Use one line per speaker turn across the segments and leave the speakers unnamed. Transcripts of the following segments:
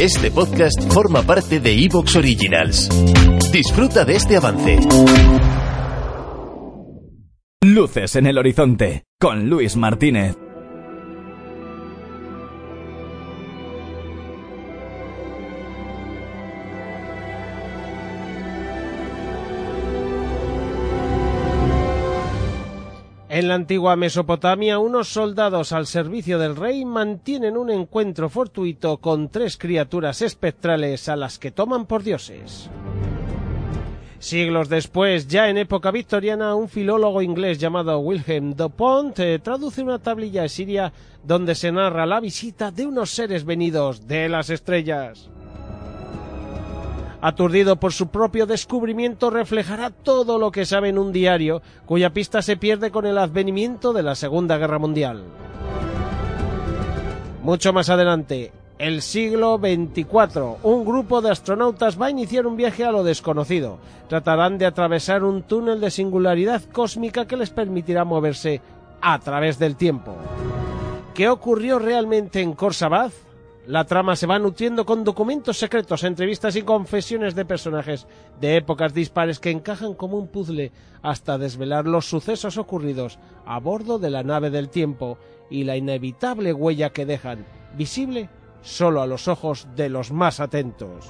Este podcast forma parte de Evox Originals. Disfruta de este avance.
Luces en el horizonte con Luis Martínez.
En la antigua Mesopotamia, unos soldados al servicio del rey mantienen un encuentro fortuito con tres criaturas espectrales a las que toman por dioses. Siglos después, ya en época victoriana, un filólogo inglés llamado Wilhelm Dupont eh, traduce una tablilla siria donde se narra la visita de unos seres venidos de las estrellas aturdido por su propio descubrimiento, reflejará todo lo que sabe en un diario, cuya pista se pierde con el advenimiento de la Segunda Guerra Mundial. Mucho más adelante, el siglo XXIV, un grupo de astronautas va a iniciar un viaje a lo desconocido. Tratarán de atravesar un túnel de singularidad cósmica que les permitirá moverse a través del tiempo. ¿Qué ocurrió realmente en Korsabaz? La trama se va nutriendo con documentos secretos, entrevistas y confesiones de personajes de épocas dispares que encajan como un puzzle hasta desvelar los sucesos ocurridos a bordo de la nave del tiempo y la inevitable huella que dejan, visible solo a los ojos de los más atentos.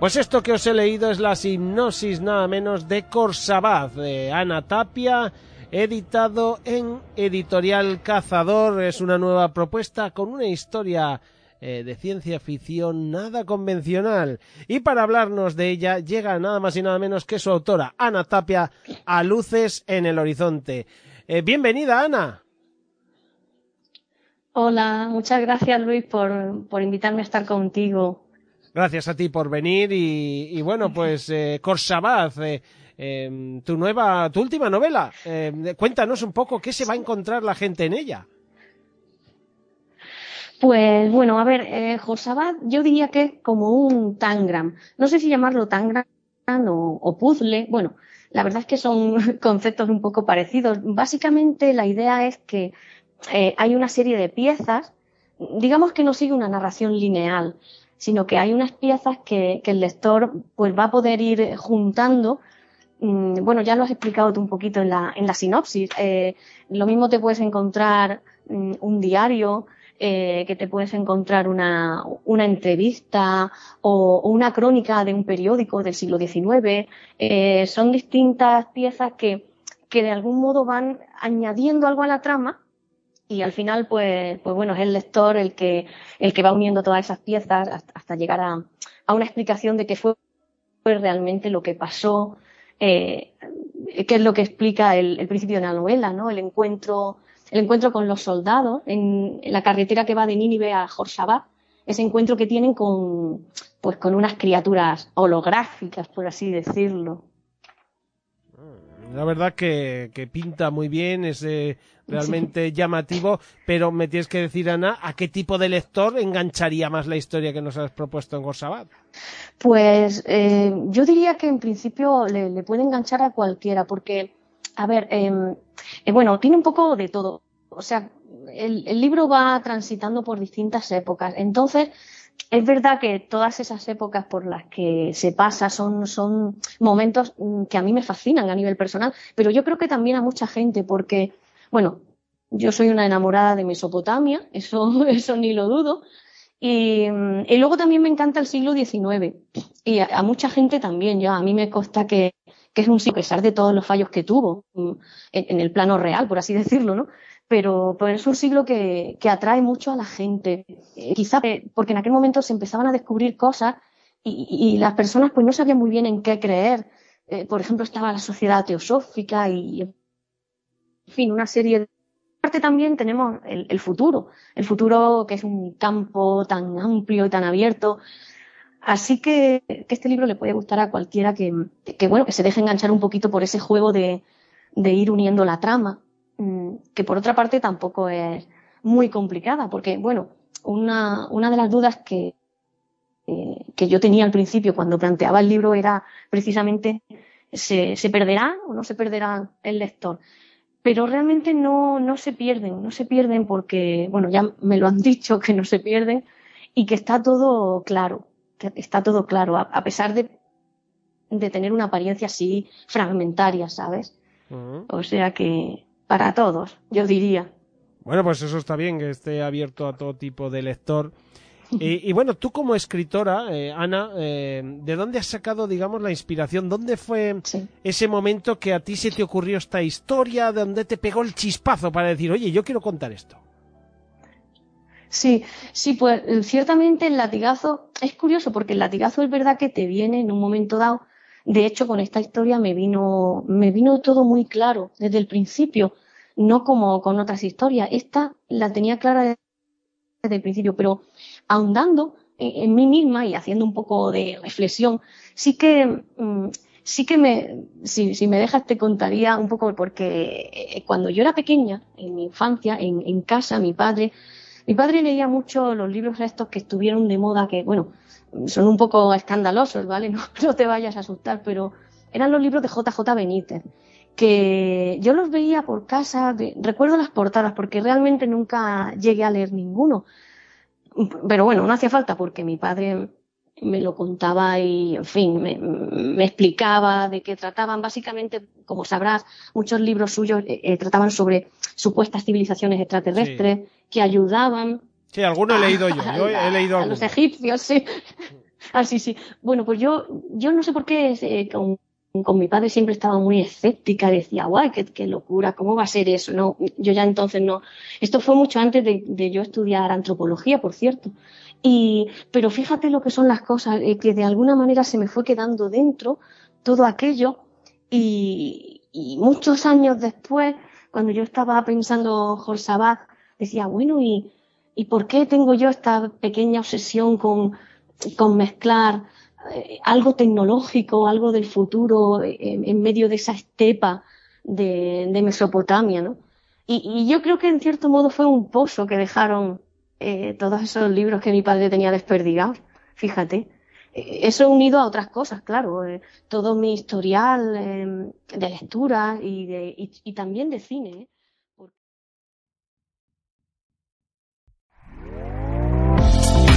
Pues esto que os he leído es la hipnosis nada menos de Corsabaz de Ana Tapia editado en Editorial Cazador. Es una nueva propuesta con una historia eh, de ciencia ficción nada convencional. Y para hablarnos de ella llega nada más y nada menos que su autora, Ana Tapia, a Luces en el Horizonte. Eh, bienvenida, Ana.
Hola, muchas gracias Luis por, por, invitarme a estar contigo.
Gracias a ti por venir y, bueno, pues eh, Corsabaz, eh, eh, tu nueva, tu última novela. Eh, cuéntanos un poco qué se va a encontrar la gente en ella.
Pues bueno, a ver, eh, Josabad yo diría que es como un tangram. No sé si llamarlo tangram o, o puzzle. Bueno, la verdad es que son conceptos un poco parecidos. Básicamente la idea es que eh, hay una serie de piezas, digamos que no sigue una narración lineal, sino que hay unas piezas que, que el lector pues va a poder ir juntando bueno, ya lo has explicado tú un poquito en la, en la sinopsis. Eh, lo mismo te puedes encontrar mm, un diario, eh, que te puedes encontrar una, una entrevista o, o, una crónica de un periódico del siglo XIX. Eh, son distintas piezas que, que de algún modo van añadiendo algo a la trama y al final, pues, pues bueno, es el lector el que, el que va uniendo todas esas piezas hasta, hasta llegar a, a, una explicación de qué fue realmente lo que pasó eh, que es lo que explica el, el, principio de la novela, ¿no? El encuentro, el encuentro con los soldados en, en la carretera que va de Nínive a Jorsabad, ese encuentro que tienen con, pues, con unas criaturas holográficas, por así decirlo.
La verdad que, que pinta muy bien, es eh, realmente sí. llamativo, pero me tienes que decir, Ana, ¿a qué tipo de lector engancharía más la historia que nos has propuesto en Gorsabat?
Pues eh, yo diría que en principio le, puede enganchar a cualquiera, porque, a ver, eh, bueno, tiene un poco de todo. O sea, el, el libro va transitando por distintas épocas. Entonces, es verdad que todas esas épocas por las que se pasa son, son momentos que a mí me fascinan a nivel personal, pero yo creo que también a mucha gente, porque, bueno, yo soy una enamorada de Mesopotamia, eso, eso ni lo dudo, y, y luego también me encanta el siglo XIX, y a, mucha gente también, ya a mí me consta que, que es un siglo, a pesar de todos los fallos que tuvo en, en el plano real, por así decirlo, ¿no? pero, es un siglo que, que, atrae mucho a la gente. Eh, quizá porque en aquel momento se empezaban a descubrir cosas y, y, las personas pues no sabían muy bien en qué creer. Eh, por ejemplo, estaba la sociedad teosófica y, en fin, una serie de... Aparte también tenemos el, futuro, el futuro que es un campo tan amplio y tan abierto. Así que, este libro le puede gustar a cualquiera que, bueno, que se deje enganchar un poquito por ese juego de, de ir uniendo la trama Mm, que por otra parte tampoco es muy complicada, porque, bueno, una, una de las dudas que, eh, que yo tenía al principio cuando planteaba el libro era precisamente ¿se, se perderá o no se perderá el lector? Pero realmente no, no se pierden, no se pierden porque, bueno, ya me lo han dicho que no se pierden y que está todo claro, que está todo claro, a, pesar de, de, tener una apariencia así fragmentaria, ¿sabes? O sea que para todos, yo diría.
Bueno, pues eso está bien, que esté abierto a todo tipo de lector. Y, bueno, tú como escritora, eh, Ana, eh, ¿de dónde has sacado, digamos, la inspiración? ¿Dónde fue ese momento que a ti se te ocurrió esta historia, de donde te pegó el chispazo para decir, oye, yo quiero contar esto?
Sí, sí, pues ciertamente el latigazo es curioso porque el latigazo es verdad que te viene en un momento dado. De hecho, con esta historia me vino, me vino todo muy claro desde el principio, no como con otras historias. Esta la tenía clara desde el principio, pero ahondando en, mí misma y haciendo un poco de reflexión, sí que, mm, sí que me, si, si, me dejas te contaría un poco porque eh, cuando yo era pequeña, en mi infancia, en, casa, mi padre, mi padre leía mucho los libros estos que estuvieron de moda, que bueno, son un poco escandalosos, ¿vale? No, no te vayas a asustar, pero eran los libros de JJ Benítez que yo los veía por casa, recuerdo las portadas porque realmente nunca llegué a leer ninguno, pero bueno, no hacía falta porque mi padre me lo contaba y, en fin, me, explicaba de qué trataban. Básicamente, como sabrás, muchos libros suyos eh, eh, trataban sobre supuestas civilizaciones extraterrestres que ayudaban.
Sí, algunos he leído yo. Yo he leído
a los egipcios, sí. Ah, sí, sí. Bueno, pues yo, yo no sé por qué eh, con mi padre siempre estaba muy escéptica, decía, guay, qué, locura, ¿cómo va a ser eso? No, yo ya entonces no. Esto fue mucho antes de, yo estudiar antropología, por cierto. Y, pero fíjate lo que son las cosas, eh, que de alguna manera se me fue quedando dentro todo aquello y, muchos años después, cuando yo estaba pensando Jorsabat, decía, bueno, ¿y, ¿y por qué tengo yo esta pequeña obsesión con, con mezclar algo tecnológico, algo del futuro eh, en, medio de esa estepa de, Mesopotamia, ¿no? Y, yo creo que en cierto modo fue un pozo que dejaron eh, todos esos libros que mi padre tenía desperdigados, fíjate. Eso unido a otras cosas, claro, todo mi historial de lectura y, de, y también de cine.